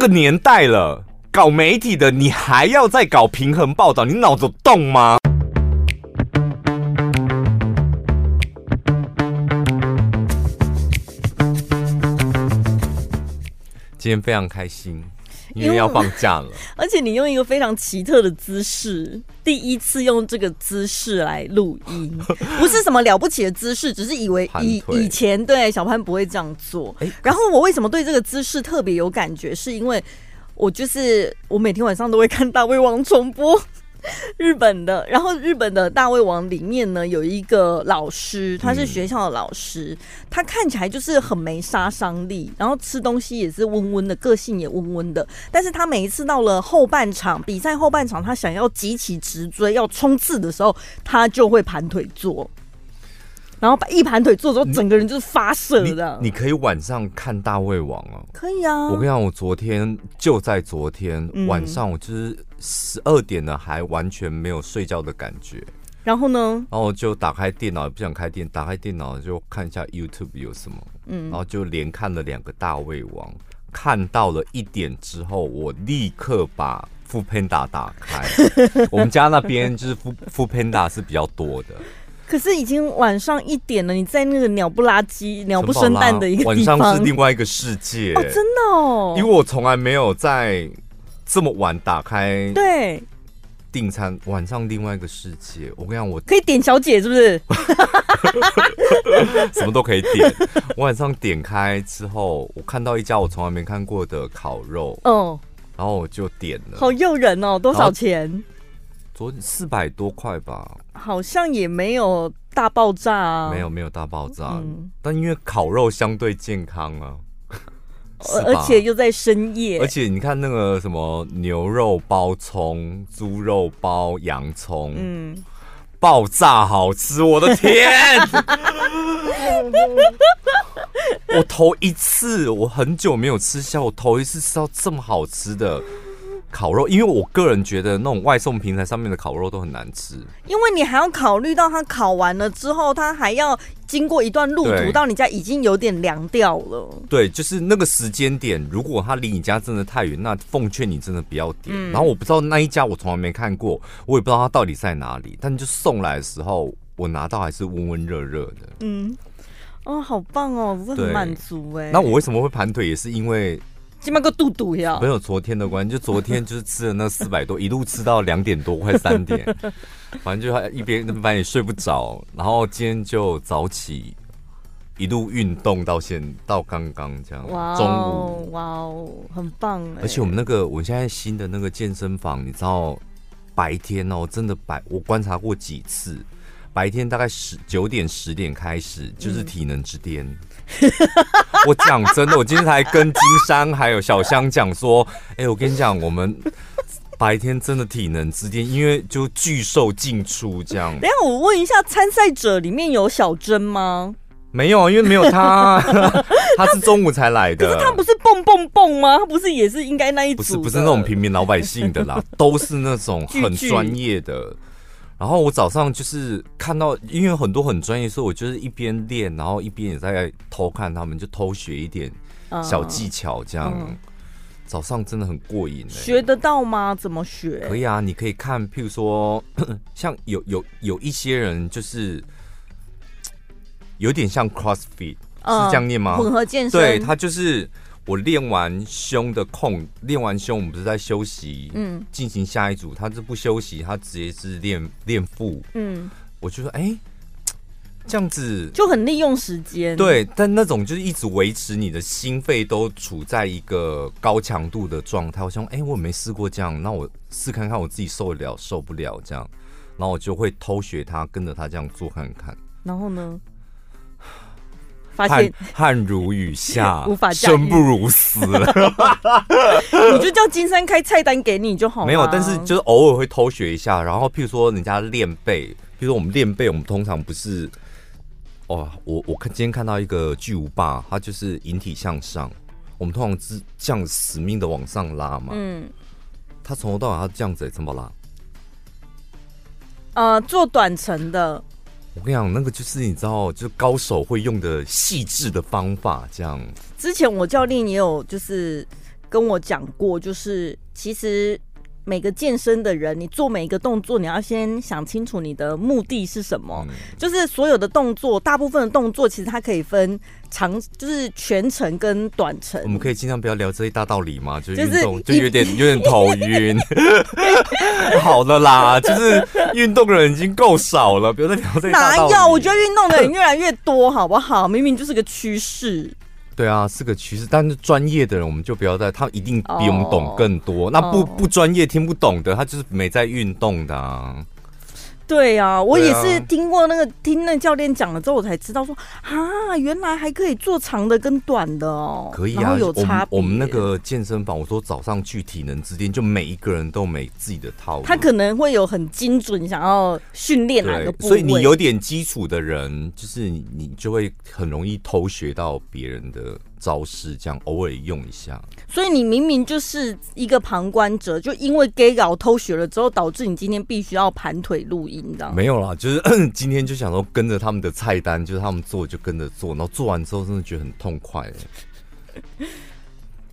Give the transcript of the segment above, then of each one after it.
这个年代了，搞媒体的你还要再搞平衡报道，你脑子动吗？今天非常开心。因为要放假了，而且你用一个非常奇特的姿势，第一次用这个姿势来录音，不是什么了不起的姿势，只是以为 以以前对小潘不会这样做。然后我为什么对这个姿势特别有感觉？是因为我就是我每天晚上都会看大胃王重播。日本的，然后日本的大胃王里面呢，有一个老师，他是学校的老师，嗯、他看起来就是很没杀伤力，然后吃东西也是温温的，个性也温温的。但是他每一次到了后半场比赛后半场，他想要急起直追要冲刺的时候，他就会盘腿坐，然后把一盘腿坐之后，整个人就是发射的。你可以晚上看大胃王哦，可以啊。我跟你讲，我昨天就在昨天、嗯、晚上，我就是。十二点了，还完全没有睡觉的感觉。然后呢？然后就打开电脑，也不想开电，打开电脑就看一下 YouTube 有什么。嗯，然后就连看了两个大胃王，看到了一点之后，我立刻把 Foodpanda 打开。我们家那边就是 Foodpanda 是比较多的。可是已经晚上一点了，你在那个鸟不拉叽、鸟不生蛋的一个地方，晚上是另外一个世界哦，真的哦，因为我从来没有在。这么晚打开对订餐，晚上另外一个世界。我跟你讲，我可以点小姐是不是？什么都可以点。我晚上点开之后，我看到一家我从来没看过的烤肉，嗯，然后我就点了。好诱人哦！多少钱？昨四百多块吧。好像也没有大爆炸啊，没有没有大爆炸。嗯，但因为烤肉相对健康啊。而且又在深夜，而且你看那个什么牛肉包葱，猪肉包洋葱，嗯，爆炸好吃，我的天！我头一次，我很久没有吃下，我头一次吃到这么好吃的。烤肉，因为我个人觉得那种外送平台上面的烤肉都很难吃，因为你还要考虑到它烤完了之后，它还要经过一段路途到你家，已经有点凉掉了。对，就是那个时间点，如果它离你家真的太远，那奉劝你真的不要点。嗯。然后我不知道那一家，我从来没看过，我也不知道它到底在哪里。但就送来的时候，我拿到还是温温热热的。嗯，哦，好棒哦，我很满足哎。那我为什么会盘腿，也是因为。起码个肚肚呀，没有昨天的关系，就昨天就是吃了那四百多，一路吃到两点多，快三点，反正就还一边反正也睡不着，然后今天就早起，一路运动到现到刚刚这样，哇、哦，中午。哇哦，很棒哎！而且我们那个我现在新的那个健身房，你知道白天哦，真的白，我观察过几次，白天大概十九点十点开始就是体能之巅。嗯 我讲真的，我今天才跟金山还有小香讲说，哎、欸，我跟你讲，我们白天真的体能之巅，因为就巨兽进出这样。等下我问一下，参赛者里面有小珍吗？没有，因为没有他，他是中午才来的。可是他不是蹦蹦蹦吗？他不是也是应该那一组？不是，不是那种平民老百姓的啦，都是那种很专业的。然后我早上就是看到，因为很多很专业，所以我就是一边练，然后一边也在偷看他们，就偷学一点小技巧，这样。嗯、早上真的很过瘾。学得到吗？怎么学？可以啊，你可以看，譬如说，像有有有一些人就是有点像 CrossFit，嗯、是这样念吗？混合健身。对，他就是。我练完胸的空，练完胸，我们不是在休息，嗯，进行下一组。他是不休息，他直接是练练腹，嗯，我就说，哎、欸，这样子就很利用时间，对。但那种就是一直维持你的心肺都处在一个高强度的状态。我想，哎、欸，我没试过这样，那我试看看我自己受得了受不了这样，然后我就会偷学他，跟着他这样做看看。然后呢？汗汗如雨下，无法生不如死了。你就叫金山开菜单给你就好了。没有，但是就是偶尔会偷学一下。然后，譬如说人家练背，譬如说我们练背，我们通常不是哦。我我看今天看到一个巨无霸，他就是引体向上。我们通常是这样死命的往上拉嘛。嗯。他从头到尾他这样子怎么拉？呃，做短程的。我跟你讲，那个就是你知道，就是高手会用的细致的方法，这样。之前我教练也有就是跟我讲过，就是其实。每个健身的人，你做每一个动作，你要先想清楚你的目的是什么。嗯、就是所有的动作，大部分的动作其实它可以分长，就是全程跟短程。我们可以尽量不要聊这一大道理嘛，就是运动就有点有点头晕。好了啦，就是运动的人已经够少了，不要再聊这一大道理。哪有？我觉得运动的人越来越多，好不好？明明就是个趋势。对啊，是个趋势，但是专业的人我们就不要再，他一定比我们懂更多。Oh, 那不不专业、听不懂的，他就是没在运动的啊。对啊，我也是听过那个听那教练讲了之后，我才知道说啊，原来还可以做长的跟短的哦。可以啊，有差别。我们那个健身房，我说早上去体能之巅，就每一个人都没自己的套路。他可能会有很精准想要训练哪个部位，所以你有点基础的人，就是你你就会很容易偷学到别人的。招式这样偶尔用一下，所以你明明就是一个旁观者，就因为 gay 搞偷学了之后，导致你今天必须要盘腿录音，你知道吗？没有啦，就是 今天就想说跟着他们的菜单，就是他们做就跟着做，然后做完之后真的觉得很痛快。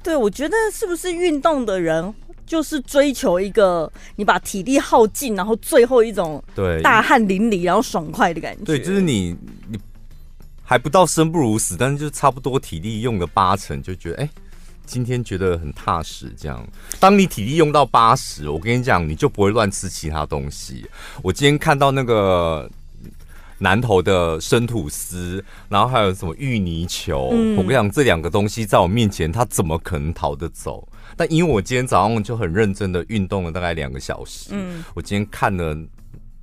对，我觉得是不是运动的人就是追求一个你把体力耗尽，然后最后一种对大汗淋漓然后爽快的感觉？对，就是你你。还不到生不如死，但是就差不多体力用个八成，就觉得哎、欸，今天觉得很踏实。这样，当你体力用到八十，我跟你讲，你就不会乱吃其他东西。我今天看到那个南投的生吐司，然后还有什么芋泥球，嗯、我跟你讲，这两个东西在我面前，它怎么可能逃得走？但因为我今天早上就很认真的运动了大概两个小时，嗯，我今天看了。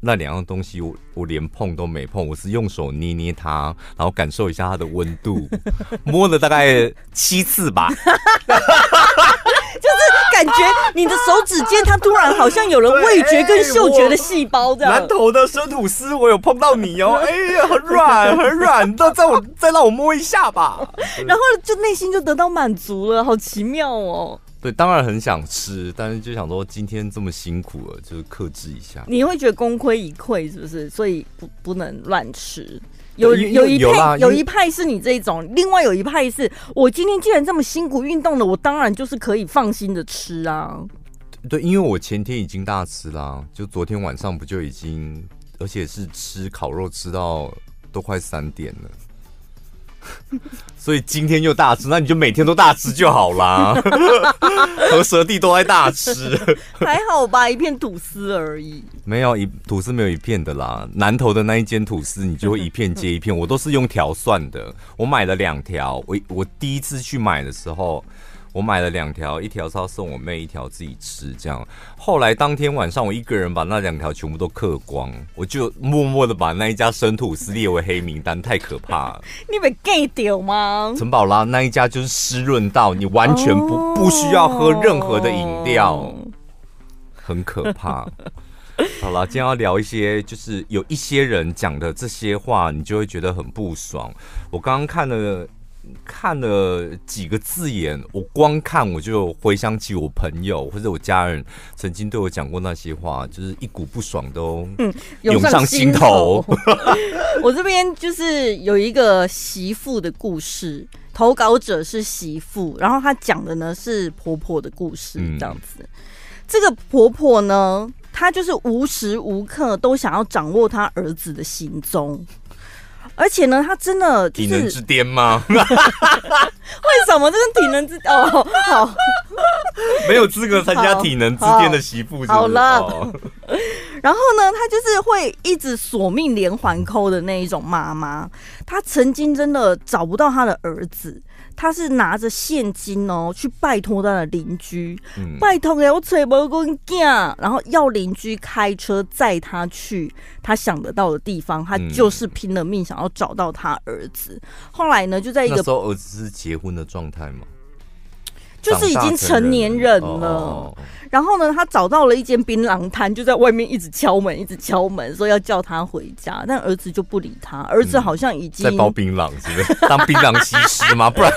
那两样东西我我连碰都没碰，我是用手捏捏它，然后感受一下它的温度，摸了大概七次吧，就是感觉你的手指尖它突然好像有了味觉跟嗅觉的细胞这样。南投的生吐司，我有碰到你哦，哎呀，很软很软，再再我再让我摸一下吧，然后就内心就得到满足了，好奇妙哦。对，当然很想吃，但是就想说今天这么辛苦了，就是克制一下。你会觉得功亏一篑，是不是？所以不不能乱吃。有有一派有，有一派是你这种，另外有一派是我今天既然这么辛苦运动了，我当然就是可以放心的吃啊。对，因为我前天已经大吃啦，就昨天晚上不就已经，而且是吃烤肉吃到都快三点了。所以今天又大吃，那你就每天都大吃就好啦。和蛇弟都在大吃，还好吧？一片吐司而已。没有一吐司没有一片的啦。南头的那一间吐司，你就会一片接一片。我都是用条算的，我买了两条。我我第一次去买的时候。我买了两条，一条是要送我妹，一条自己吃。这样，后来当天晚上我一个人把那两条全部都嗑光，我就默默的把那一家生吐司列为黑名单，太可怕了。你被 gay 掉吗？陈宝拉那一家就是湿润到你完全不、oh、不需要喝任何的饮料，很可怕。好了，今天要聊一些，就是有一些人讲的这些话，你就会觉得很不爽。我刚刚看了。看了几个字眼，我光看我就回想起我朋友或者我家人曾经对我讲过那些话，就是一股不爽都涌上心头。我这边就是有一个媳妇的故事，投稿者是媳妇，然后她讲的呢是婆婆的故事，这样子。这个婆婆呢，她就是无时无刻都想要掌握她儿子的行踪。而且呢，他真的就是体能之巅吗？为什么这是体能之哦好，没有资格参加体能之巅的媳妇？好了，哦、然后呢，他就是会一直索命连环扣的那一种妈妈。他曾经真的找不到他的儿子。他是拿着现金哦，去拜托他的邻居，嗯、拜托给我找无阮囝，然后要邻居开车载他去他想得到的地方，他就是拼了命想要找到他儿子。嗯、后来呢，就在一个那时候儿子是结婚的状态吗？就是已经成年人了，然后呢，他找到了一间槟榔摊，就在外面一直敲门，一直敲门，说要叫他回家，但儿子就不理他。儿子好像已经在包槟榔，是不是当槟榔西施吗？不然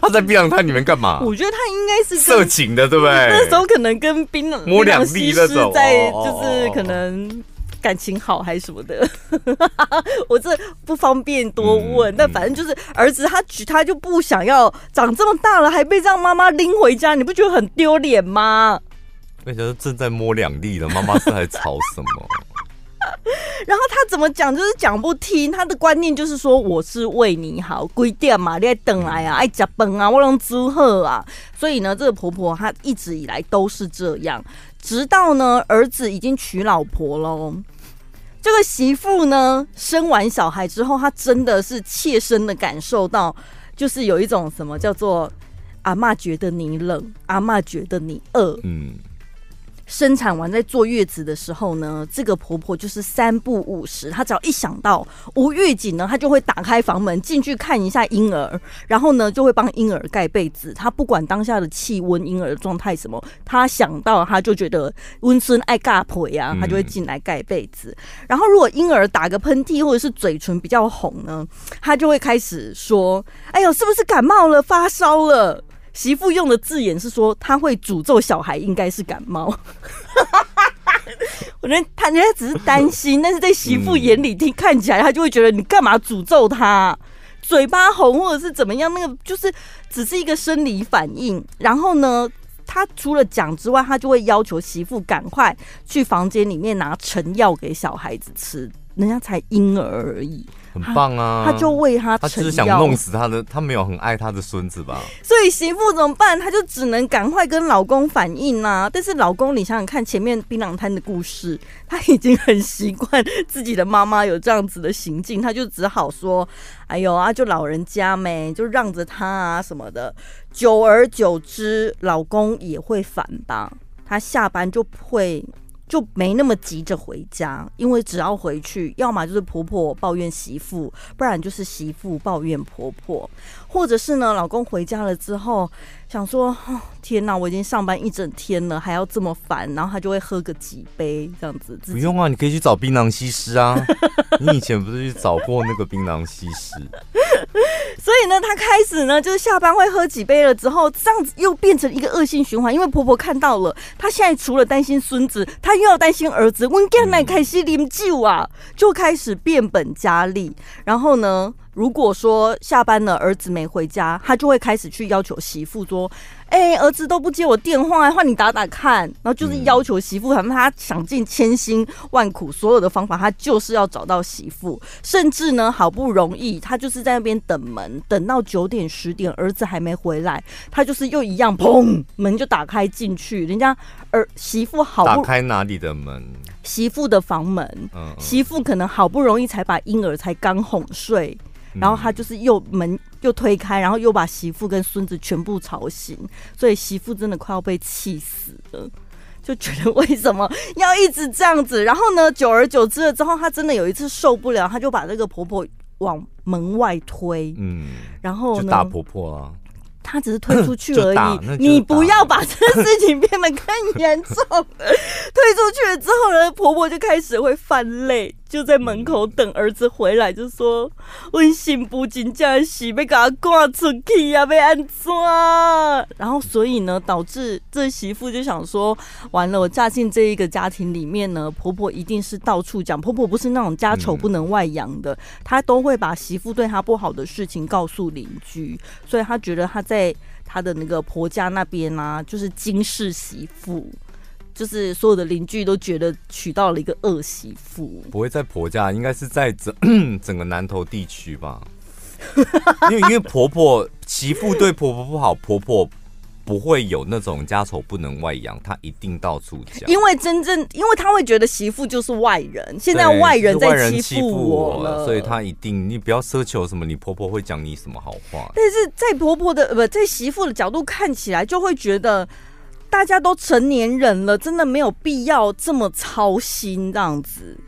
他在槟榔摊里面干嘛？我觉得他应该是色情的，对不对？那时候可能跟槟榔摸两粒那种，在就是可能感情好还是什么的？我这不方便多问。嗯、但反正就是儿子他他就不想要长这么大了还被这样妈妈拎回家，你不觉得很丢脸吗？而且正在摸两粒的，妈妈是在吵什么？然后他怎么讲就是讲不听，他的观念就是说我是为你好，规定嘛，你爱等来啊，爱吃饭啊，我能祝贺啊。所以呢，这个婆婆她一直以来都是这样，直到呢儿子已经娶老婆喽，这个媳妇呢生完小孩之后，她真的是切身的感受到，就是有一种什么叫做阿嬷觉得你冷，阿嬷觉得你饿，嗯。生产完在坐月子的时候呢，这个婆婆就是三不五时，她只要一想到无预警呢，她就会打开房门进去看一下婴儿，然后呢就会帮婴儿盖被子。她不管当下的气温、婴儿的状态什么，她想到她就觉得温顺爱尬婆呀，她就会进来盖被子。然后如果婴儿打个喷嚏或者是嘴唇比较红呢，她就会开始说：“哎呦，是不是感冒了？发烧了？”媳妇用的字眼是说，他会诅咒小孩应该是感冒。我觉得他人家只是担心，但是在媳妇眼里听看起来，他就会觉得你干嘛诅咒他？嘴巴红或者是怎么样？那个就是只是一个生理反应。然后呢，他除了讲之外，他就会要求媳妇赶快去房间里面拿成药给小孩子吃，人家才婴儿而已。很棒啊！他就为他，他只是想弄死他的，他没有很爱他的孙子吧？所以媳妇怎么办？他就只能赶快跟老公反映啊。但是老公，你想想看，前面槟榔摊的故事，他已经很习惯自己的妈妈有这样子的行径，他就只好说：“哎呦啊，就老人家没，就让着他啊什么的。”久而久之，老公也会反吧？他下班就会。就没那么急着回家，因为只要回去，要么就是婆婆抱怨媳妇，不然就是媳妇抱怨婆婆，或者是呢，老公回家了之后想说，哦，天哪，我已经上班一整天了，还要这么烦，然后他就会喝个几杯这样子。不用啊，你可以去找槟榔西施啊，你以前不是去找过那个槟榔西施？所以呢，她开始呢，就是下班会喝几杯了之后，这样子又变成一个恶性循环。因为婆婆看到了，她现在除了担心孙子，她又要担心儿子。温干奶开始啉酒啊，就开始变本加厉。然后呢，如果说下班了，儿子没回家，他就会开始去要求媳妇说。哎、欸，儿子都不接我电话，换你打打看。然后就是要求媳妇，反正他想尽千辛万苦，所有的方法，他就是要找到媳妇。甚至呢，好不容易他就是在那边等门，等到九点十点，儿子还没回来，他就是又一样，砰，门就打开进去。人家儿媳妇好不打开哪里的门？媳妇的房门。嗯嗯，媳妇可能好不容易才把婴儿才刚哄睡。然后他就是又门又推开，然后又把媳妇跟孙子全部吵醒，所以媳妇真的快要被气死了，就觉得为什么要一直这样子？然后呢，久而久之了之后，她真的有一次受不了，她就把这个婆婆往门外推，嗯，然后呢，打婆婆啊。她只是推出去而已，你不要把这个事情变得更严重。推出去了之后呢，婆婆就开始会泛泪，就在门口等儿子回来，就说：“我心不紧张，是要给他赶出去呀，要安怎？”然后所以呢，导致这媳妇就想说：“完了，我嫁进这一个家庭里面呢，婆婆一定是到处讲。婆婆不是那种家丑不能外扬的，她都会把媳妇对她不好的事情告诉邻居，所以她觉得她在。”她的那个婆家那边啊，就是惊世媳妇，就是所有的邻居都觉得娶到了一个恶媳妇。不会在婆家，应该是在整 整个南投地区吧？因为因为婆婆媳妇对婆婆不好，婆婆。不会有那种家丑不能外扬，他一定到处讲。因为真正，因为他会觉得媳妇就是外人，现在外人在欺负我了，所以他一定，你不要奢求什么，你婆婆会讲你什么好话。但是在婆婆的不在媳妇的角度看起来，就会觉得大家都成年人了，真的没有必要这么操心这样子。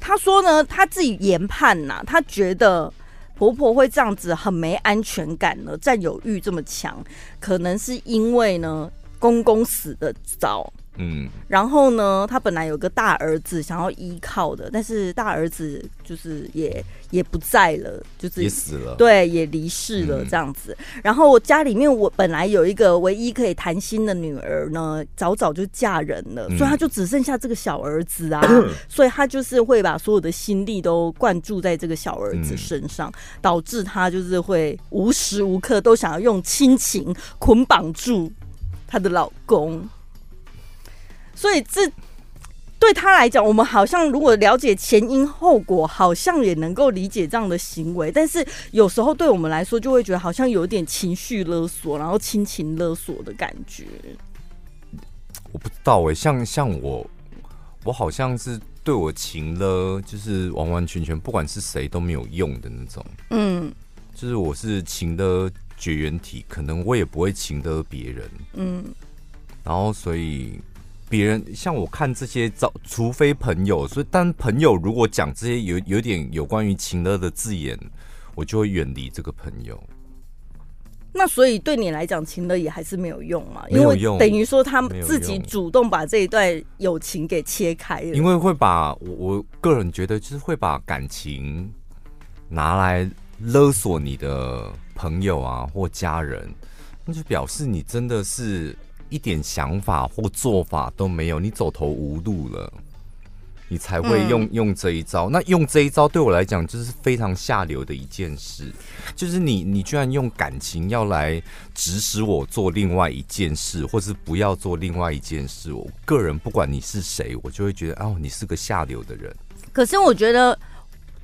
他说呢，他自己研判呐，他觉得。婆婆会这样子很没安全感呢，占有欲这么强，可能是因为呢，公公死的早，嗯，然后呢，他本来有个大儿子想要依靠的，但是大儿子就是也也不在了，就是也死了，对，也离世了这样子。嗯、然后家里面我本来有一个唯一可以谈心的女儿呢，早早就嫁人了，嗯、所以他就只剩下这个小儿子啊，嗯、所以他就是会把所有的心力都灌注在这个小儿子身上，嗯、导致他就是会无时无刻都想要用亲情捆绑住她的老公。所以这对他来讲，我们好像如果了解前因后果，好像也能够理解这样的行为。但是有时候对我们来说，就会觉得好像有点情绪勒索，然后亲情勒索的感觉。我不知道哎、欸，像像我，我好像是对我情勒，就是完完全全不管是谁都没有用的那种。嗯，就是我是情的绝缘体，可能我也不会情勒别人。嗯，然后所以。别人像我看这些照，除非朋友，所以但朋友如果讲这些有有点有关于情勒的字眼，我就会远离这个朋友。那所以对你来讲，情勒也还是没有用嘛？因为等于说他们自己主动把这一段友情给切开了。因为会把我我个人觉得，就是会把感情拿来勒索你的朋友啊或家人，那就表示你真的是。一点想法或做法都没有，你走投无路了，你才会用、嗯、用这一招。那用这一招对我来讲就是非常下流的一件事，就是你你居然用感情要来指使我做另外一件事，或是不要做另外一件事。我个人不管你是谁，我就会觉得哦，你是个下流的人。可是我觉得。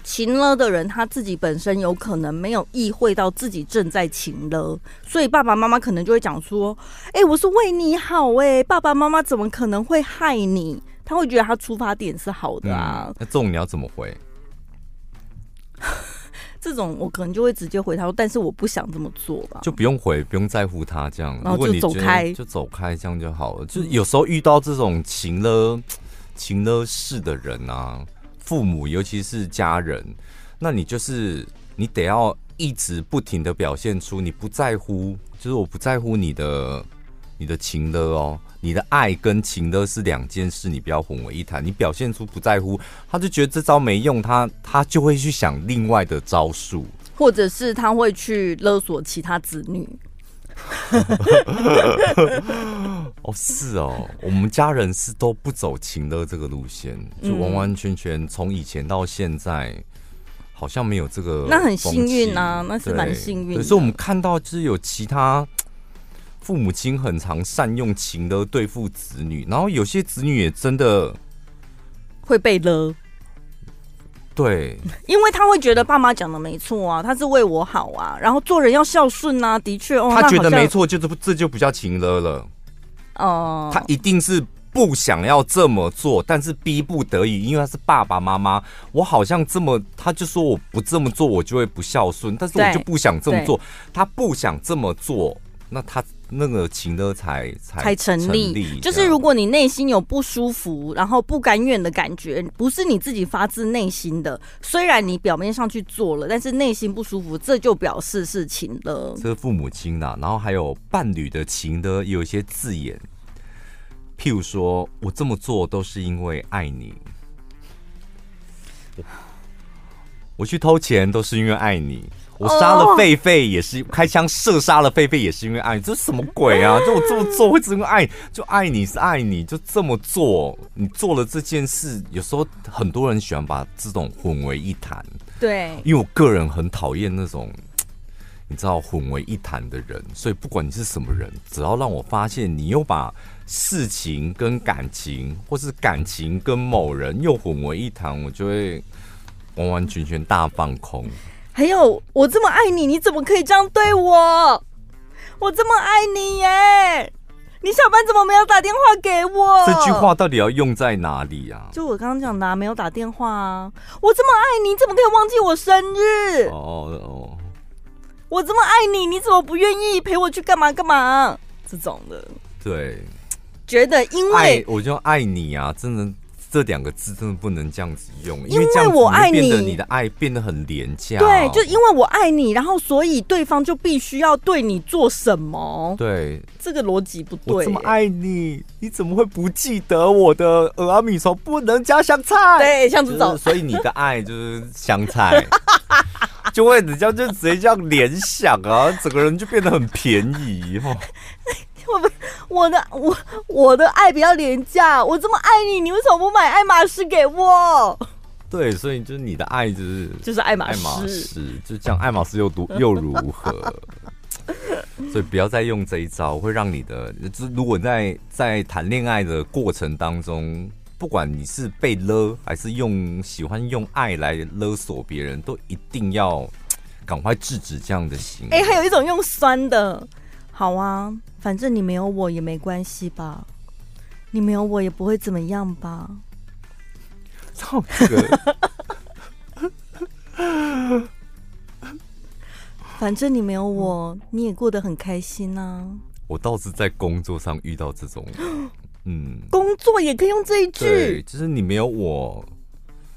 情了的人，他自己本身有可能没有意会到自己正在情了，所以爸爸妈妈可能就会讲说：“哎、欸，我是为你好，哎，爸爸妈妈怎么可能会害你？”他会觉得他出发点是好的啊。嗯、那这种你要怎么回？这种我可能就会直接回他说：“但是我不想这么做吧。”就不用回，不用在乎他这样，然后就走开，就走开，这样就好了。就是有时候遇到这种情了、情了事的人啊。父母，尤其是家人，那你就是你得要一直不停的表现出你不在乎，就是我不在乎你的你的情的哦，你的爱跟情的是两件事，你不要混为一谈。你表现出不在乎，他就觉得这招没用，他他就会去想另外的招数，或者是他会去勒索其他子女。哦，是哦，我们家人是都不走情的这个路线，就完完全全从以前到现在，好像没有这个。那很幸运啊，那是蛮幸运。可是我们看到，就是有其他父母亲很常善用情的对付子女，然后有些子女也真的会被勒。对，因为他会觉得爸妈讲的没错啊，他是为我好啊，然后做人要孝顺啊，的确哦，他觉得没错，就是这就不叫情勒了。哦，他一定是不想要这么做，但是逼不得已，因为他是爸爸妈妈，我好像这么，他就说我不这么做，我就会不孝顺，但是我就不想这么做，他不想这么做，那他。那个情的才才才成立，就是如果你内心有不舒服，然后不甘愿的感觉，不是你自己发自内心的，虽然你表面上去做了，但是内心不舒服，这就表示是情了。这是父母亲呐，然后还有伴侣的情的，有一些字眼，譬如说我这么做都是因为爱你，我去偷钱都是因为爱你。我杀了狒狒也是开枪射杀了狒狒也是因为爱你，这是什么鬼啊？就我这么做会只因为爱，就爱你是爱你，就这么做，你做了这件事，有时候很多人喜欢把这种混为一谈。对，因为我个人很讨厌那种你知道混为一谈的人，所以不管你是什么人，只要让我发现你又把事情跟感情，或是感情跟某人又混为一谈，我就会完完全全大放空。还有，我这么爱你，你怎么可以这样对我？我这么爱你耶！你下班怎么没有打电话给我？这句话到底要用在哪里啊？就我刚刚讲的，没有打电话啊！我这么爱你，你怎么可以忘记我生日？哦哦，我这么爱你，你怎么不愿意陪我去干嘛干嘛？这种的，对，觉得因为我就爱你啊，真的。这两个字真的不能这样子用，因为我爱你，变得你的爱变得很廉价。对，就因为我爱你，然后所以对方就必须要对你做什么？对，这个逻辑不对。我这么爱你，你怎么会不记得我的俄阿米说不能加香菜？对，这样子走。所以你的爱就是香菜，就会你这样就直接这样联想啊，整个人就变得很便宜哈。我不，我的我我的爱比较廉价，我这么爱你，你为什么不买爱马仕给我？对，所以就是你的爱就是就是爱马仕，爱马仕就这样，爱马仕又独 又如何？所以不要再用这一招，会让你的，就如果在在谈恋爱的过程当中，不管你是被勒还是用喜欢用爱来勒索别人，都一定要赶快制止这样的行为。哎、欸，还有一种用酸的，好啊。反正你没有我也没关系吧，你没有我也不会怎么样吧。操这个！反正你没有我，你也过得很开心啊。我倒是在工作上遇到这种，嗯，工作也可以用这一句，就是你没有我，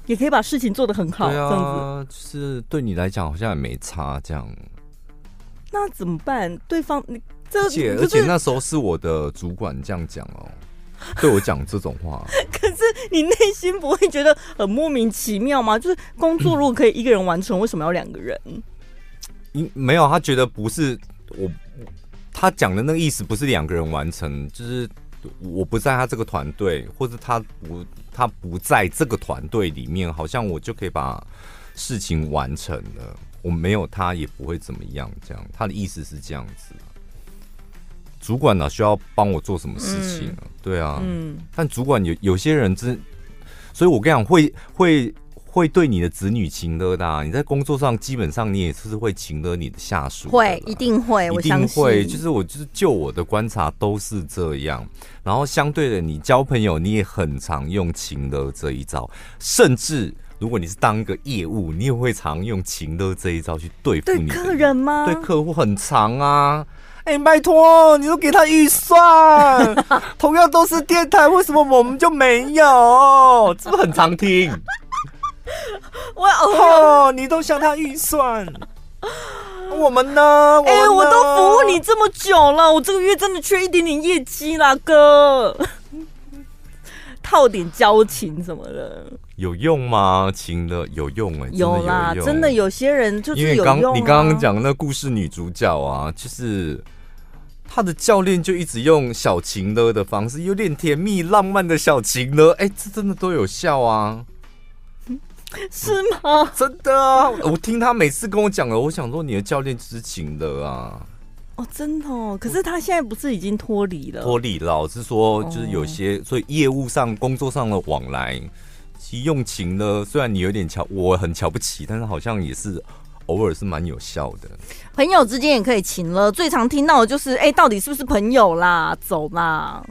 也可以把事情做得很好。对啊，这样子就是对你来讲好像也没差，这样。那怎么办？对方你。而且而且那时候是我的主管这样讲哦，对我讲这种话。可是你内心不会觉得很莫名其妙吗？就是工作如果可以一个人完成，为什么要两个人？因没有，他觉得不是我，他讲的那个意思不是两个人完成，就是我不在他这个团队，或者他不他不在这个团队里面，好像我就可以把事情完成了。我没有他也不会怎么样，这样他的意思是这样子。主管呢、啊、需要帮我做什么事情、啊嗯？对啊，嗯，但主管有有些人真，所以我跟你讲，会会会对你的子女情勒的、啊。你在工作上基本上你也是会情勒你的下属，会一定会，一定会。就是我就是就我的观察都是这样。然后相对的，你交朋友你也很常用情勒这一招，甚至如果你是当一个业务，你也会常用情勒这一招去对付客人吗？对客户很常啊。哎、欸，拜托，你都给他预算，同样都是电台，为什么我们就没有？是不是很常听？我哦，你都向他预算，我们呢？哎、欸，我都服务你这么久了，我这个月真的缺一点点业绩啦，哥，套点交情什么的，有用吗？情的有用哎、欸，有啦，真的有些人就是有用、啊、因为刚你刚刚讲那故事女主角啊，就是。他的教练就一直用小情勒的方式，有点甜蜜浪漫的小情勒，哎、欸，这真的都有效啊？是吗？真的啊！我听他每次跟我讲了，我想说你的教练就是情的啊。哦，真的哦。可是他现在不是已经脱离了？脱离了，老实说，就是有些、哦，所以业务上、工作上的往来，其实用情呢，虽然你有点瞧，我很瞧不起，但是好像也是。偶尔是蛮有效的，朋友之间也可以情了。最常听到的就是，哎、欸，到底是不是朋友啦？走啦！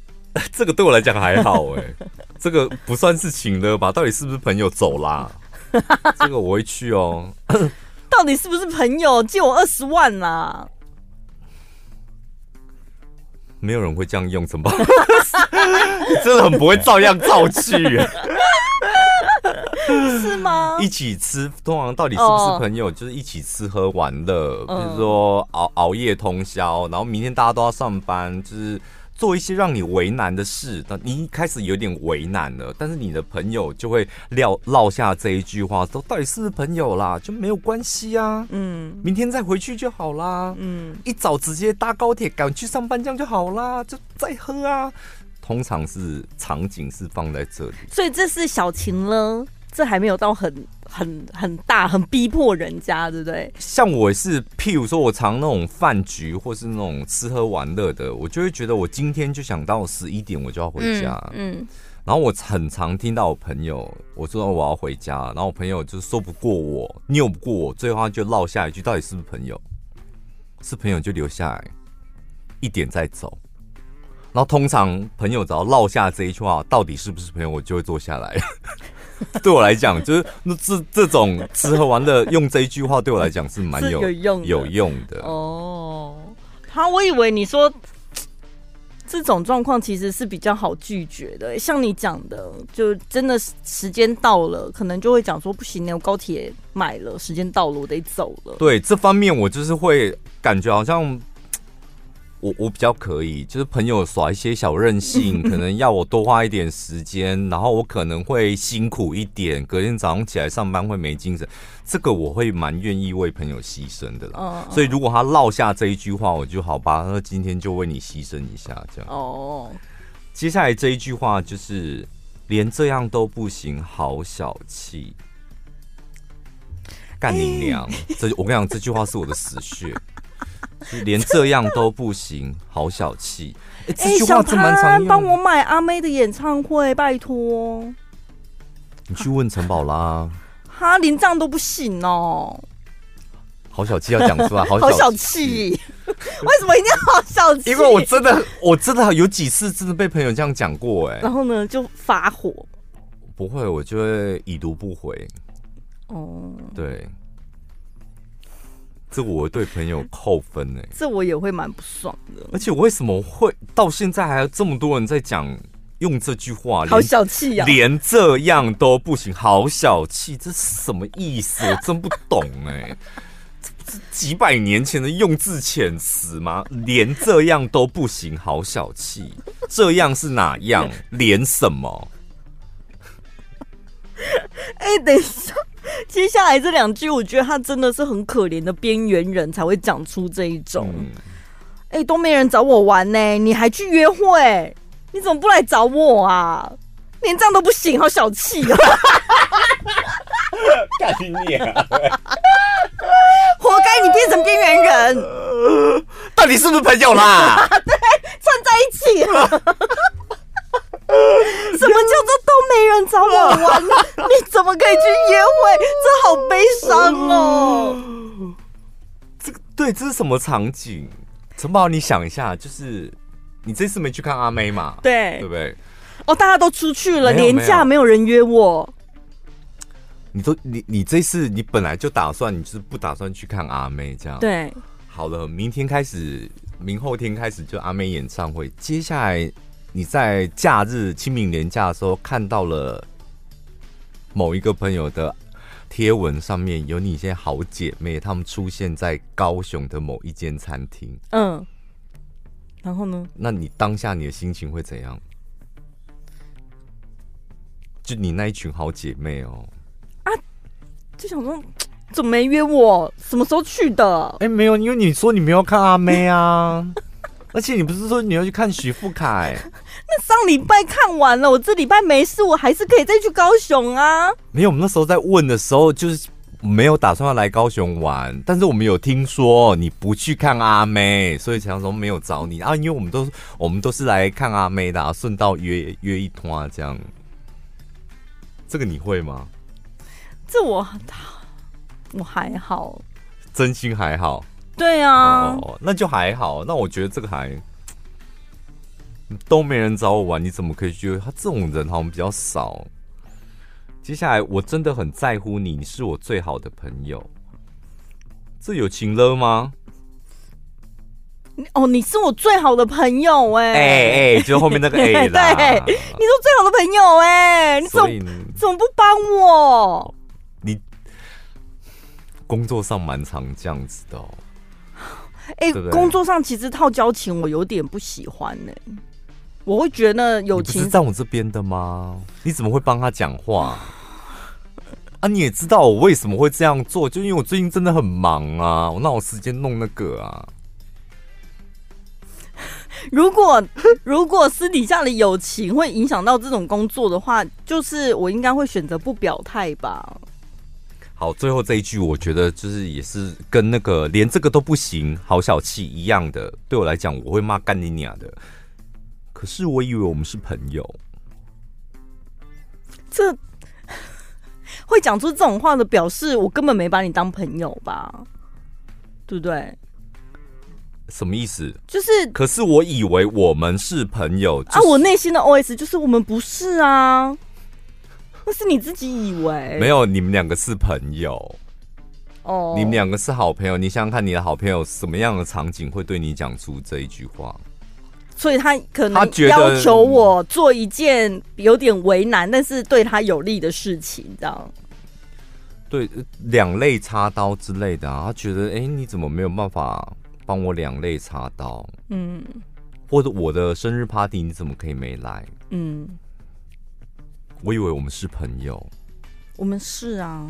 这个对我来讲还好、欸，哎，这个不算是情了吧？到底是不是朋友？走啦！这个我会去哦。到底是不是朋友？借我二十万啦！没有人会这样用，怎么办？你真的很不会照样造句。是吗？一起吃，通常到底是不是朋友？Oh. 就是一起吃喝玩乐，比如说熬熬夜通宵，然后明天大家都要上班，就是做一些让你为难的事。那你一开始有点为难了，但是你的朋友就会撂落下这一句话，说到底是不是朋友啦？就没有关系啊，嗯，明天再回去就好啦，嗯，一早直接搭高铁赶去上班，这样就好啦，就再喝啊。通常是场景是放在这里，所以这是小情呢。这还没有到很很很大，很逼迫人家，对不对？像我是，譬如说，我常那种饭局，或是那种吃喝玩乐的，我就会觉得我今天就想到十一点我就要回家。嗯，嗯，然后我很常听到我朋友我说我要回家，然后我朋友就说不过我，拗不过我，最后他就落下一句：到底是不是朋友？是朋友就留下来，一点再走。然后通常朋友只要落下这一句话，到底是不是朋友，我就会坐下来。对我来讲，就是那这这种吃喝玩乐用这一句话，对我来讲是蛮有，有用有用的哦。他，我以为你说这种状况其实是比较好拒绝的。像你讲的，就真的时间到了，可能就会讲说不行，我高铁买了，时间到了，我得走了。对，这方面，我就是会感觉好像。我我比较可以，就是朋友耍一些小任性，可能要我多花一点时间，然后我可能会辛苦一点，隔天早上起来上班会没精神，这个我会蛮愿意为朋友牺牲的啦。所以如果他落下这一句话，我就好吧，那今天就为你牺牲一下这样。哦。接下来这一句话就是连这样都不行，好小气，干你娘！这我跟你讲，这句话是我的死穴。连这样都不行，好小气！哎、欸，这句话真蛮常用。帮我买阿妹的演唱会，拜托。你去问陈宝拉。他，连这样都不行哦。好小气，要讲出来，好小气。为什么一定要好小气？因为我真的，我真的有几次真的被朋友这样讲过，哎。然后呢，就发火。不会，我就会已读不回。哦，对。这我对朋友扣分呢，这我也会蛮不爽的。而且我为什么会到现在还有这么多人在讲用这句话？好小气呀！连这样都不行，好小气，这是什么意思？我真不懂哎！几百年前的用字遣词吗？连这样都不行，好小气，这样是哪样？连什么？哎，等一下。接下来这两句，我觉得他真的是很可怜的边缘人才会讲出这一种。哎、嗯欸，都没人找我玩呢、欸，你还去约会？你怎么不来找我啊？连这样都不行，好小气啊！干你啊！活该你变成边缘人。到底是不是朋友啦？对，串在一起了。什么叫做都没人找我玩？你怎么可以去约会？这好悲伤哦！这个对，这是什么场景？陈宝，你想一下，就是你这次没去看阿妹嘛？对，对不对？哦，大家都出去了，年假没有人约我。你都你你这次你本来就打算，你就是不打算去看阿妹这样？对。好了，明天开始，明后天开始就阿妹演唱会，接下来。你在假日清明年假的时候看到了某一个朋友的贴文，上面有你一些好姐妹，她们出现在高雄的某一间餐厅。嗯，然后呢？那你当下你的心情会怎样？就你那一群好姐妹哦。啊，就想说怎么没约我？什么时候去的？哎、欸，没有，因为你说你没有看阿妹啊。而且你不是说你要去看许富凯？那上礼拜看完了，我这礼拜没事，我还是可以再去高雄啊。没有，我们那时候在问的时候，就是没有打算要来高雄玩，但是我们有听说你不去看阿妹，所以想说没有找你啊。因为我们都我们都是来看阿妹的，顺道约约一通啊这样。这个你会吗？这我 我还好，真心还好。对啊，哦，那就还好。那我觉得这个还都没人找我玩，你怎么可以觉得他这种人好像比较少？接下来我真的很在乎你，你是我最好的朋友。这有情了吗？哦，你是我最好的朋友哎哎哎，就后面那个 哎啦，对，你是我最好的朋友哎，你怎么怎么不帮我？你工作上蛮常这样子的哦。哎、欸，工作上其实套交情我有点不喜欢呢、欸。我会觉得友情是在我这边的吗？你怎么会帮他讲话？啊，你也知道我为什么会这样做，就因为我最近真的很忙啊，我哪有时间弄那个啊？如果如果私底下的友情会影响到这种工作的话，就是我应该会选择不表态吧。好，最后这一句，我觉得就是也是跟那个连这个都不行，好小气一样的。对我来讲，我会骂干你娘的。可是我以为我们是朋友，这 会讲出这种话的，表示我根本没把你当朋友吧？对不对？什么意思？就是，可是我以为我们是朋友，就是、啊，我内心的 OS 就是我们不是啊。那是你自己以为没有，你们两个是朋友哦，你们两个是好朋友。你想想看，你的好朋友什么样的场景会对你讲出这一句话？所以他可能要求我做一件有点为难，但是对他有利的事情，这样。对，两肋插刀之类的啊，他觉得，哎，你怎么没有办法帮我两肋插刀？嗯，或者我的生日 party 你怎么可以没来？嗯，我以为我们是朋友，我们是啊，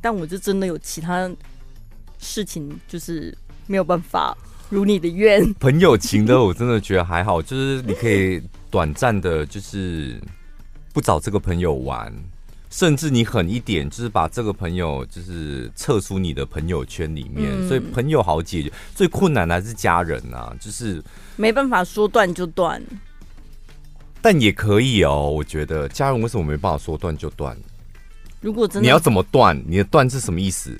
但我就真的有其他事情，就是没有办法。如你的愿，朋友情的我真的觉得还好，就是你可以短暂的，就是不找这个朋友玩，甚至你狠一点，就是把这个朋友就是撤出你的朋友圈里面。嗯、所以朋友好解决，最困难的还是家人啊，就是没办法说断就断，但也可以哦。我觉得家人为什么没办法说断就断？如果真的你要怎么断？你的断是什么意思？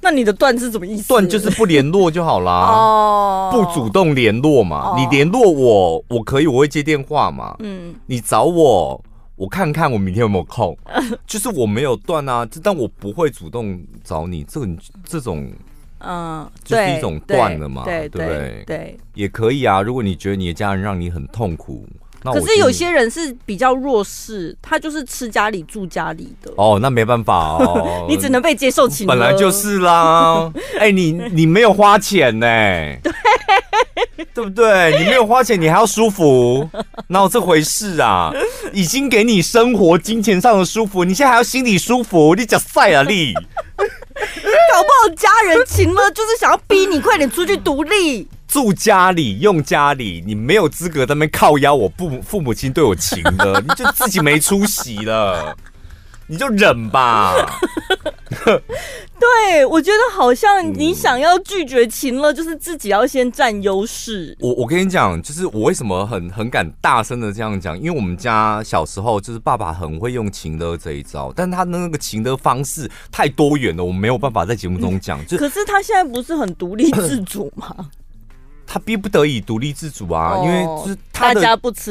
那你的断是什么意思？断就是不联络就好啦。哦，不主动联络嘛。哦、你联络我，我可以，我会接电话嘛。嗯，你找我，我看看我明天有没有空。就是我没有断啊，但我不会主动找你。这种这种，嗯，就是一种断了嘛，对不对？对，对，也可以啊。如果你觉得你的家人让你很痛苦。可是有些人是比较弱势，他就是吃家里住家里的。哦，那没办法哦，你只能被接受情。本来就是啦。哎、欸，你你没有花钱呢，对对不对？你没有花钱，你还要舒服，哪有这回事啊？已经给你生活金钱上的舒服，你现在还要心里舒服？你讲赛啊你？搞不好家人情了，就是想要逼你快点出去独立。住家里用家里，你没有资格在那边靠腰。我父父母亲对我情的，你就自己没出息了，你就忍吧。对，我觉得好像你想要拒绝情勒，就是自己要先占优势。我我跟你讲，就是我为什么很很敢大声的这样讲，因为我们家小时候就是爸爸很会用情的这一招，但他的那个情的方式太多元了，我没有办法在节目中讲。就可是他现在不是很独立自主吗？他逼不得已独立自主啊，因为就是他的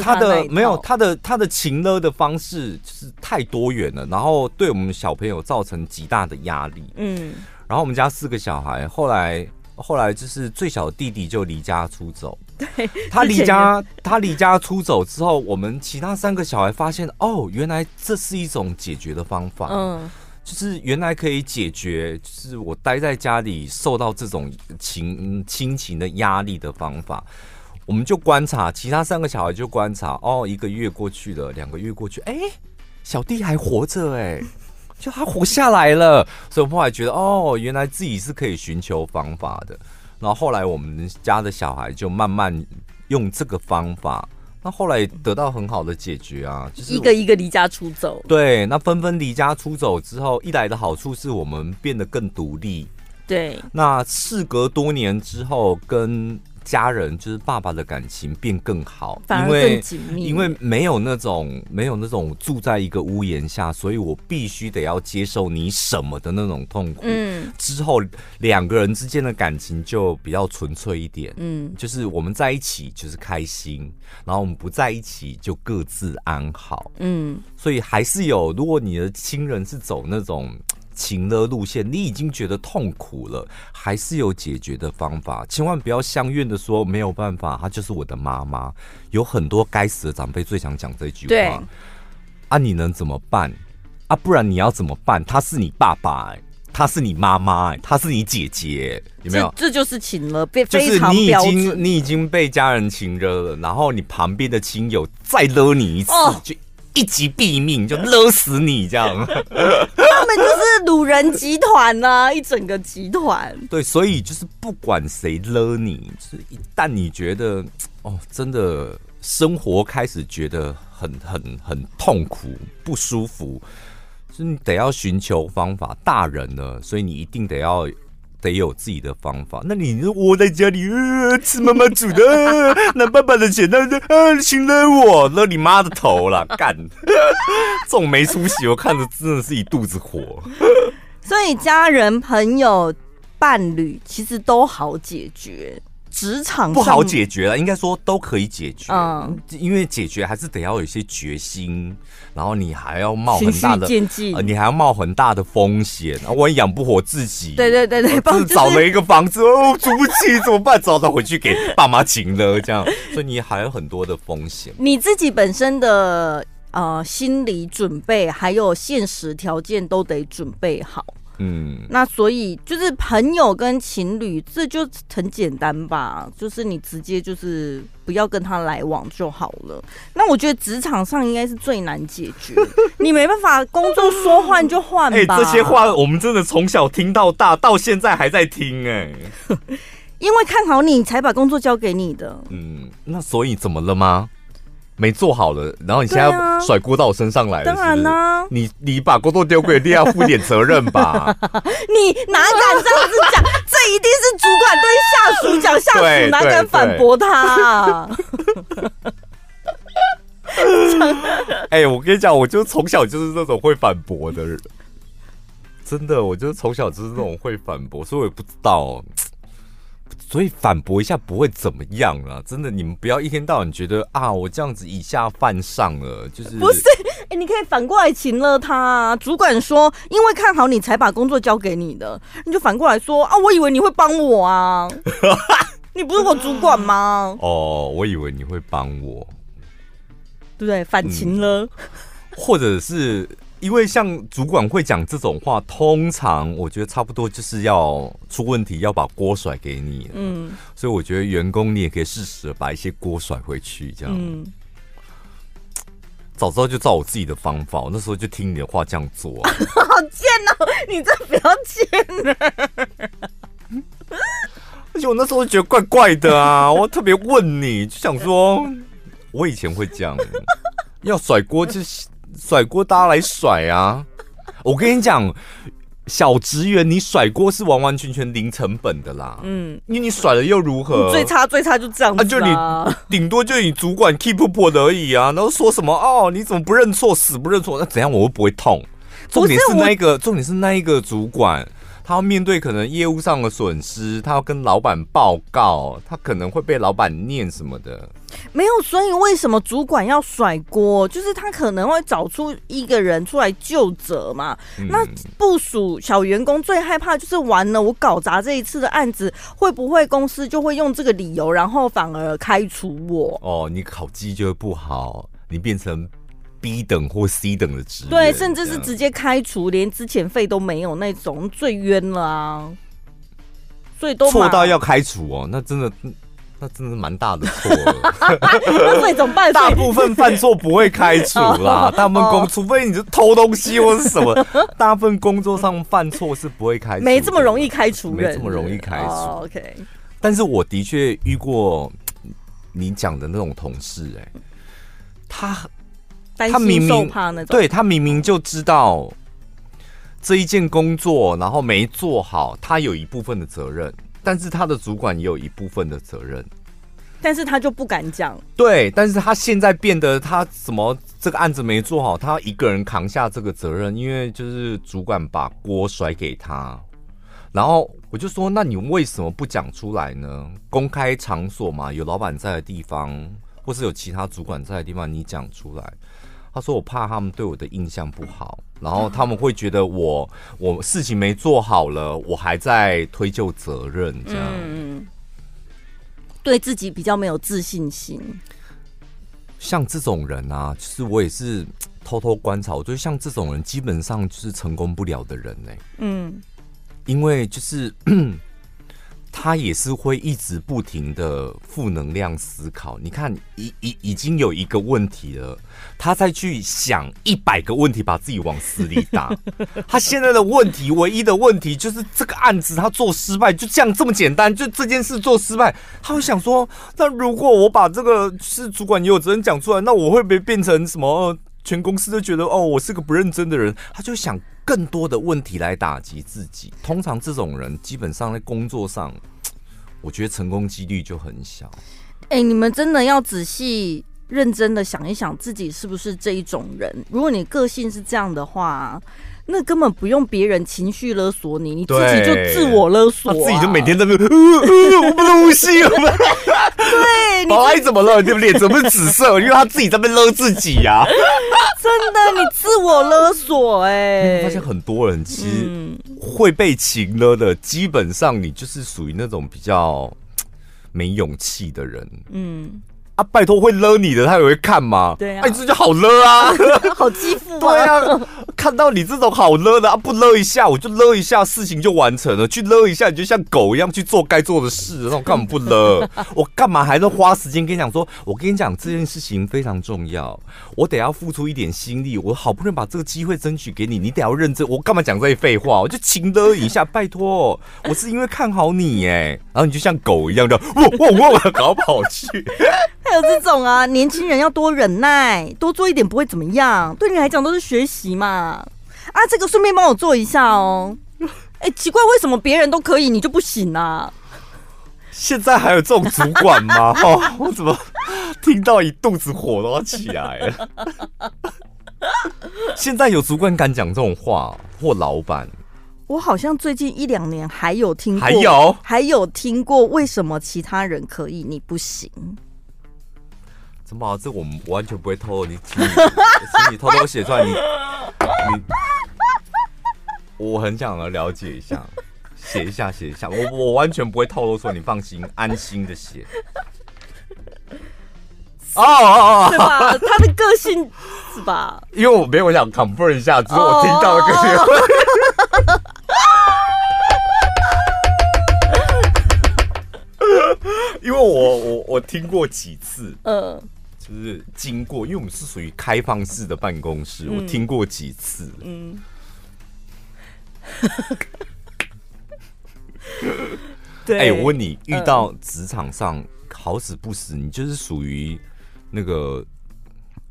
他的没有他的他的情勒的方式就是太多元了，然后对我们小朋友造成极大的压力。嗯，然后我们家四个小孩，后来后来就是最小的弟弟就离家出走。对，他离家他离家出走之后，我们其他三个小孩发现哦，原来这是一种解决的方法。嗯。就是原来可以解决，就是我待在家里受到这种情亲情的压力的方法，我们就观察其他三个小孩就观察哦，一个月过去了，两个月过去，哎，小弟还活着哎，就他活下来了，所以我后来觉得哦，原来自己是可以寻求方法的，然后后来我们家的小孩就慢慢用这个方法。那后来得到很好的解决啊，就是一个一个离家出走。对，那纷纷离家出走之后，一来的好处是我们变得更独立。对，那事隔多年之后跟。家人就是爸爸的感情变更好。因为因为没有那种没有那种住在一个屋檐下，所以我必须得要接受你什么的那种痛苦。嗯，之后两个人之间的感情就比较纯粹一点。嗯，就是我们在一起就是开心，然后我们不在一起就各自安好。嗯，所以还是有，如果你的亲人是走那种。情勒路线，你已经觉得痛苦了，还是有解决的方法。千万不要相怨的说没有办法，她就是我的妈妈。有很多该死的长辈最想讲这句话。啊，你能怎么办啊？不然你要怎么办？他是你爸爸、欸，他是你妈妈、欸，他是你姐姐，有没有？这，这就是情勒，非就是你已经你已经被家人情勒了，然后你旁边的亲友再勒你一次，哦、就。一击毙命，就勒死你这样。他们就是掳人集团呐、啊，一整个集团。对，所以就是不管谁勒你，就是一旦你觉得哦，真的生活开始觉得很很很痛苦、不舒服，就是你得要寻求方法。大人了，所以你一定得要。得有自己的方法。那你窝在家里，呃、吃妈妈煮的，拿爸爸的钱，那呃，请了我，勒你妈的头了，干！这种没出息，我看着真的是一肚子火。所以家人、朋友、伴侣其实都好解决，职场不好解决了，应该说都可以解决。嗯，因为解决还是得要有一些决心，然后你还要冒很大的，呃、你还要冒很大的风险。然后万一养不活自己，对对对对，就是找了一个房子哦，租不起怎么办？早早回去给爸妈请了，这样，所以你还有很多的风险。你自己本身的呃心理准备，还有现实条件都得准备好。嗯，那所以就是朋友跟情侣，这就很简单吧？就是你直接就是不要跟他来往就好了。那我觉得职场上应该是最难解决，你没办法工作说换就换吧？哎，这些话我们真的从小听到大，到现在还在听哎。因为看好你才把工作交给你的。嗯，那所以怎么了吗？没做好了，然后你现在要甩锅到我身上来了是是？当然呢，你你把工作丢给你，要负点责任吧？你哪敢这样子讲？这一定是主管对下属讲，下属哪敢反驳他？哎、欸，我跟你讲，我就从小就是那种会反驳的人，真的，我就从小就是那种会反驳，所以我也不知道。所以反驳一下不会怎么样啊！真的，你们不要一天到晚觉得啊，我这样子以下犯上了，就是不是？哎、欸，你可以反过来请了他、啊。主管说，因为看好你才把工作交给你的，你就反过来说啊，我以为你会帮我啊，你不是我主管吗？哦，我以为你会帮我，对不对？反请了、嗯，或者是。因为像主管会讲这种话，通常我觉得差不多就是要出问题，要把锅甩给你。嗯，所以我觉得员工你也可以适时的把一些锅甩回去，这样。嗯，早知道就照我自己的方法，我那时候就听你的话这样做。好贱哦！你这不要贱了。而且我那时候觉得怪怪的啊，我特别问你，就想说，我以前会这样，要甩锅就是。甩锅大家来甩啊！我跟你讲，小职员你甩锅是完完全全零成本的啦。嗯，因为你甩了又如何？最差最差就这样子啊！就你顶多就你主管 keep up 的而已啊。然后说什么哦？你怎么不认错？死不认错？那怎样我会不会痛？重点是那一个，重点是那一个主管。他要面对可能业务上的损失，他要跟老板报告，他可能会被老板念什么的。没有，所以为什么主管要甩锅？就是他可能会找出一个人出来就责嘛。嗯、那部署小员工最害怕就是完了，我搞砸这一次的案子，会不会公司就会用这个理由，然后反而开除我？哦，你考绩就会不好，你变成。B 等或 C 等的职，对，甚至是直接开除，连之前费都没有那种，最冤了啊！所以都错到要开除哦，那真的，那真的蛮大的错了。那以怎么办？大部分犯错不会开除啦，大部分工，除非你是偷东西或是什么，大部分工作上犯错是不会开除，没这么容易开除，没这么容易开除。Oh, OK，但是我的确遇过你讲的那种同事，哎，他。他明明对他明明就知道这一件工作，然后没做好，他有一部分的责任，但是他的主管也有一部分的责任，但是他就不敢讲。对，但是他现在变得他什么这个案子没做好，他一个人扛下这个责任，因为就是主管把锅甩给他。然后我就说，那你为什么不讲出来呢？公开场所嘛，有老板在的地方，或是有其他主管在的地方，你讲出来。他说：“我怕他们对我的印象不好，然后他们会觉得我我事情没做好了，我还在推就责任，这样，嗯，对自己比较没有自信心。像这种人啊，其实我也是偷偷观察，我觉得像这种人基本上就是成功不了的人呢。嗯，因为就是。”他也是会一直不停的负能量思考。你看，已已已经有一个问题了，他再去想一百个问题，把自己往死里打。他现在的问题，唯一的问题就是这个案子他做失败，就这样这么简单，就这件事做失败。他会想说，那如果我把这个是主管也有责任讲出来，那我会不会变成什么？全公司都觉得哦，我是个不认真的人。他就想更多的问题来打击自己。通常这种人基本上在工作上，我觉得成功几率就很小。哎、欸，你们真的要仔细认真的想一想，自己是不是这一种人？如果你个性是这样的话，那根本不用别人情绪勒索你，你自己就自我勒索、啊，自己就每天在那边，呃呃，我不能呼吸 宝爱怎么了？对不对怎么是紫色？因为他自己在被勒自己呀、啊。真的，你自我勒索哎、欸！发现很多人其实会被情勒的，基本上你就是属于那种比较没勇气的人。嗯。啊，拜托，会勒你的，他也会看吗？对啊，哎，这就好勒啊，好欺负啊。对啊，看到你这种好勒的啊，不勒一下我就勒一下，事情就完成了。去勒一下，你就像狗一样去做该做的事，那我干嘛不勒？我干嘛还是花时间跟你讲说？我跟你讲这件事情非常重要，我得要付出一点心力。我好不容易把这个机会争取给你，你得要认真。我干嘛讲这些废话？我就情勒一下，拜托，我是因为看好你哎，然后你就像狗一样的，汪汪汪，搞跑去。还有这种啊，年轻人要多忍耐，多做一点不会怎么样，对你来讲都是学习嘛。啊，这个顺便帮我做一下哦。哎、欸，奇怪，为什么别人都可以，你就不行啊？现在还有这种主管吗？哦，我怎么听到一肚子火都要起来了？现在有主管敢讲这种话，或老板？我好像最近一两年还有听过，还有还有听过，为什么其他人可以，你不行？怎么？这我们完全不会透露。你请你，请你偷偷写出来。你你，我很想要了解一下，写一下，写一下。我我完全不会透露，说你放心，安心的写。哦哦哦，对吧？他的个性是吧？因为我没有想 confirm 一下，只是我听到的个性。因为我我我听过几次，嗯。就是经过，因为我们是属于开放式的办公室，嗯、我听过几次。嗯，对。哎、欸，我问你，遇到职场上好死不死，你就是属于那个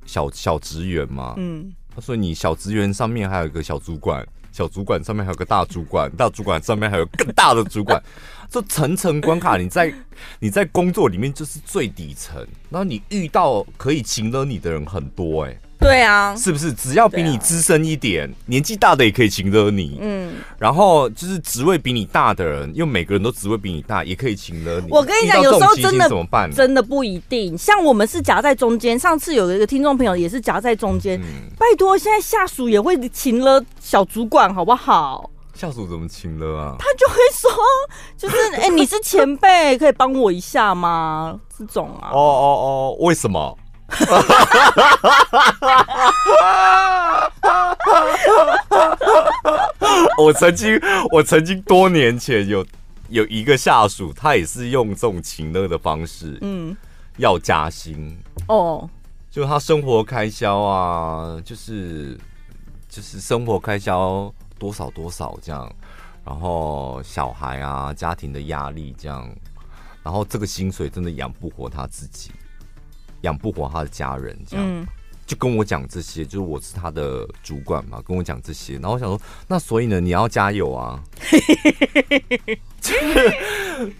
小小职员吗？嗯，他说你小职员上面还有一个小主管，小主管上面还有个大主管，大主管上面还有更大的主管。这层层关卡，你在你在工作里面就是最底层，然后你遇到可以情勒你的人很多，哎，对啊，是不是？只要比你资深一点，年纪大的也可以情勒你，嗯，然后就是职位比你大的人，因为每个人都职位比你大，也可以情勒你。我跟你讲，有时候真的怎么办？真的不一定。像我们是夹在中间，上次有一个听众朋友也是夹在中间，拜托，现在下属也会请了小主管，好不好？下属怎么请了啊？他就会说，就是哎、欸，你是前辈，可以帮我一下吗？这种啊。哦哦哦，为什么？我曾经，我曾经多年前有有一个下属，他也是用这种情勒的方式，嗯，要加薪。哦，就他生活开销啊，就是就是生活开销。多少多少这样，然后小孩啊，家庭的压力这样，然后这个薪水真的养不活他自己，养不活他的家人这样。嗯就跟我讲这些，就是我是他的主管嘛，跟我讲这些，然后我想说，那所以呢，你要加油啊！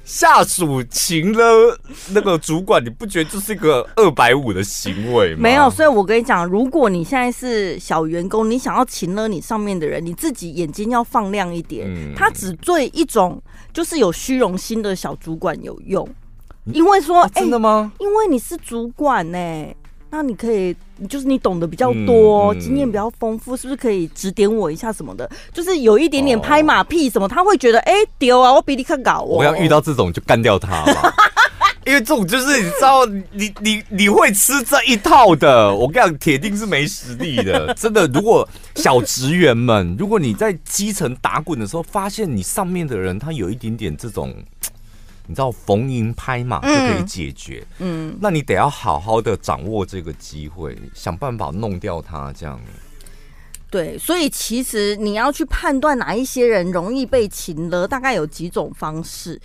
下属情勒那个主管，你不觉得这是一个二百五的行为吗？没有，所以我跟你讲，如果你现在是小员工，你想要情勒你上面的人，你自己眼睛要放亮一点。嗯、他只对一种就是有虚荣心的小主管有用，因为说、啊、真的吗、欸？因为你是主管呢、欸。那你可以，就是你懂得比较多，经验比较丰富，是不是可以指点我一下什么的？就是有一点点拍马屁什么，他会觉得哎丢啊，我比你更搞。我要遇到这种就干掉他了，因为这种就是你知道，你你你会吃这一套的。我跟你讲，铁定是没实力的，真的。如果小职员们，如果你在基层打滚的时候，发现你上面的人他有一点点这种。你知道逢迎拍马就可以解决，嗯，嗯，那你得要好好的掌握这个机会，想办法弄掉他，这样。对，所以其实你要去判断哪一些人容易被擒了，大概有几种方式。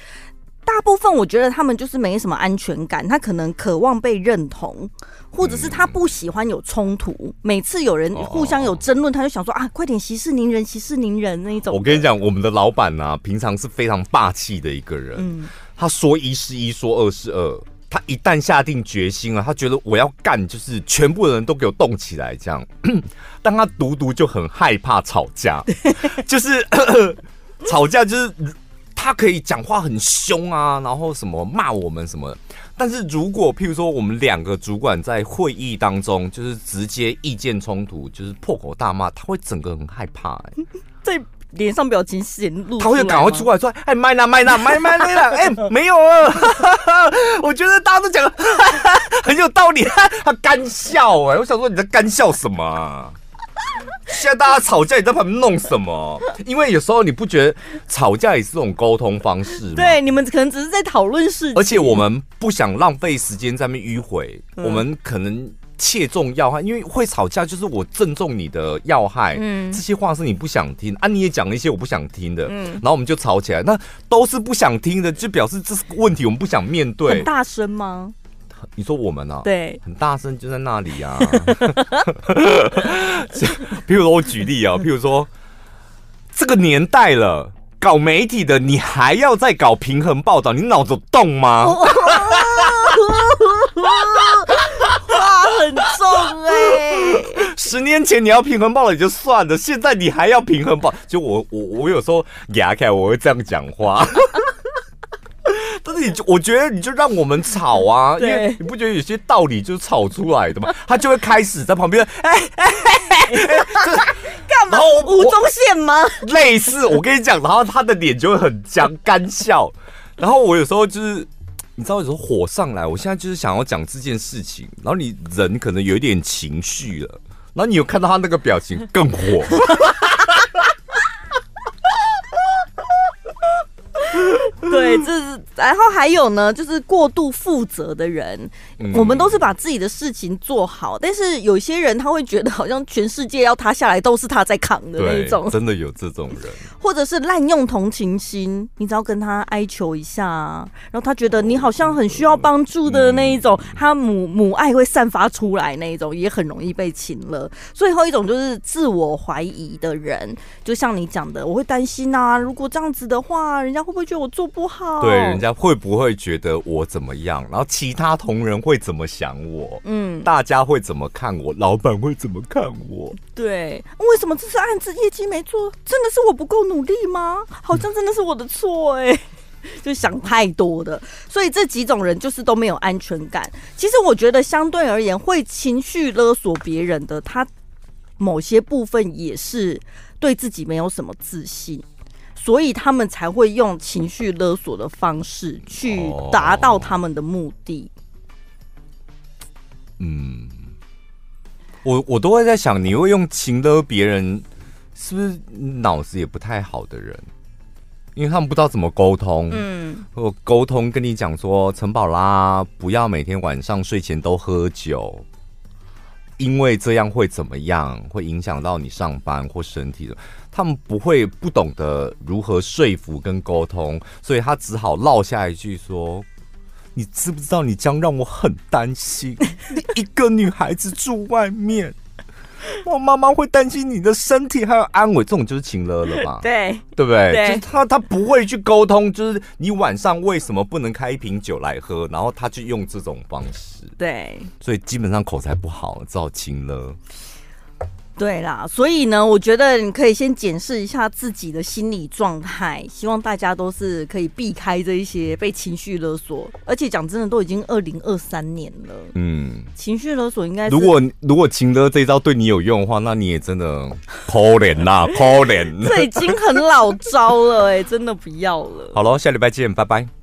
大部分我觉得他们就是没什么安全感，他可能渴望被认同，或者是他不喜欢有冲突。嗯、每次有人互相有争论，他就想说啊，快点息事宁人，息事宁人那一种。我跟你讲，我们的老板呢、啊，平常是非常霸气的一个人。嗯他说一是一，说二是二，他一旦下定决心了，他觉得我要干，就是全部人都给我动起来这样。但他独独就很害怕吵架，就是 吵架，就是他可以讲话很凶啊，然后什么骂我们什么。但是如果譬如说我们两个主管在会议当中，就是直接意见冲突，就是破口大骂，他会整个很害怕、欸。在脸上表情显露，他会赶快出来说：“哎，麦娜麦娜麦麦麦娜，哎，没有啊。”我觉得大家都讲 很有道理，他干笑哎、欸，我想说你在干笑什么、啊？现在大家吵架，你在旁边弄什么？因为有时候你不觉得吵架也是这种沟通方式吗？对，你们可能只是在讨论事情，而且我们不想浪费时间在那边迂回，嗯、我们可能切中要害，因为会吵架就是我正中你的要害，嗯，这些话是你不想听啊，你也讲了一些我不想听的，嗯，然后我们就吵起来，那都是不想听的，就表示这是个问题，我们不想面对。很大声吗？你说我们呢、啊？对，很大声，就在那里啊。比如说我举例啊，譬如说这个年代了，搞媒体的你还要再搞平衡报道，你脑子有动吗？话很重哎、欸。十年前你要平衡报了也就算了，现在你还要平衡报，就我我我有时候牙开，我会这样讲话。但是你就我觉得你就让我们吵啊，因为你不觉得有些道理就是吵出来的吗？他就会开始在旁边，哎哎哎，干嘛？吴宗宪吗？类似，我跟你讲，然后他的脸就会很僵干笑。然后我有时候就是，你知道，有时候火上来，我现在就是想要讲这件事情，然后你人可能有一点情绪了，然后你有看到他那个表情更火。对，这是然后还有呢，就是过度负责的人，嗯、我们都是把自己的事情做好，但是有些人他会觉得好像全世界要塌下来都是他在扛的那一种，真的有这种人，或者是滥用同情心，你只要跟他哀求一下，然后他觉得你好像很需要帮助的那一种，他母母爱会散发出来那一种，也很容易被擒了。最后一种就是自我怀疑的人，就像你讲的，我会担心啊，如果这样子的话，人家会不会觉得我做不好？对，人家会不会觉得我怎么样？然后其他同仁会怎么想我？嗯，大家会怎么看我？老板会怎么看我？对，为什么这次案子业绩没做？真的是我不够努力吗？好像真的是我的错哎、欸，就想太多的。所以这几种人就是都没有安全感。其实我觉得相对而言，会情绪勒索别人的，他某些部分也是对自己没有什么自信。所以他们才会用情绪勒索的方式去达到他们的目的。嗯，我我都会在想，你会用情勒别人，是不是脑子也不太好的人？因为他们不知道怎么沟通。嗯，或沟通跟你讲说，陈宝拉不要每天晚上睡前都喝酒，因为这样会怎么样？会影响到你上班或身体的。他们不会不懂得如何说服跟沟通，所以他只好落下一句说：“你知不知道你将让我很担心？你一个女孩子住外面，我妈妈会担心你的身体还有安危。”这种就是情勒了吧？对，对不对？对，就是他他不会去沟通，就是你晚上为什么不能开一瓶酒来喝？然后他就用这种方式。对，所以基本上口才不好，只好情勒。对啦，所以呢，我觉得你可以先检视一下自己的心理状态。希望大家都是可以避开这一些被情绪勒索，而且讲真的，都已经二零二三年了。嗯，情绪勒索应该，如果如果情勒这一招对你有用的话，那你也真的可怜呐，可怜。这已经很老招了，哎，真的不要了。好喽，下礼拜见，拜拜。